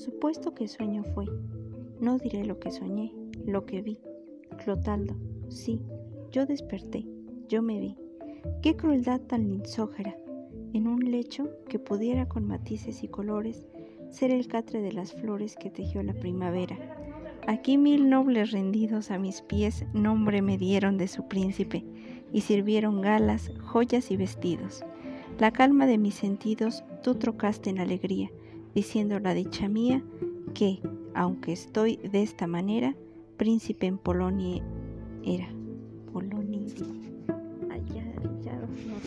Supuesto que sueño fue, no diré lo que soñé, lo que vi. Clotaldo, sí, yo desperté, yo me vi. Qué crueldad tan lisógera, en un lecho que pudiera con matices y colores ser el catre de las flores que tejió la primavera. Aquí mil nobles rendidos a mis pies nombre me dieron de su príncipe y sirvieron galas, joyas y vestidos. La calma de mis sentidos tú trocaste en alegría, diciendo la dicha mía que, aunque estoy de esta manera, príncipe en Polonia era. Polonia. Allá, ya no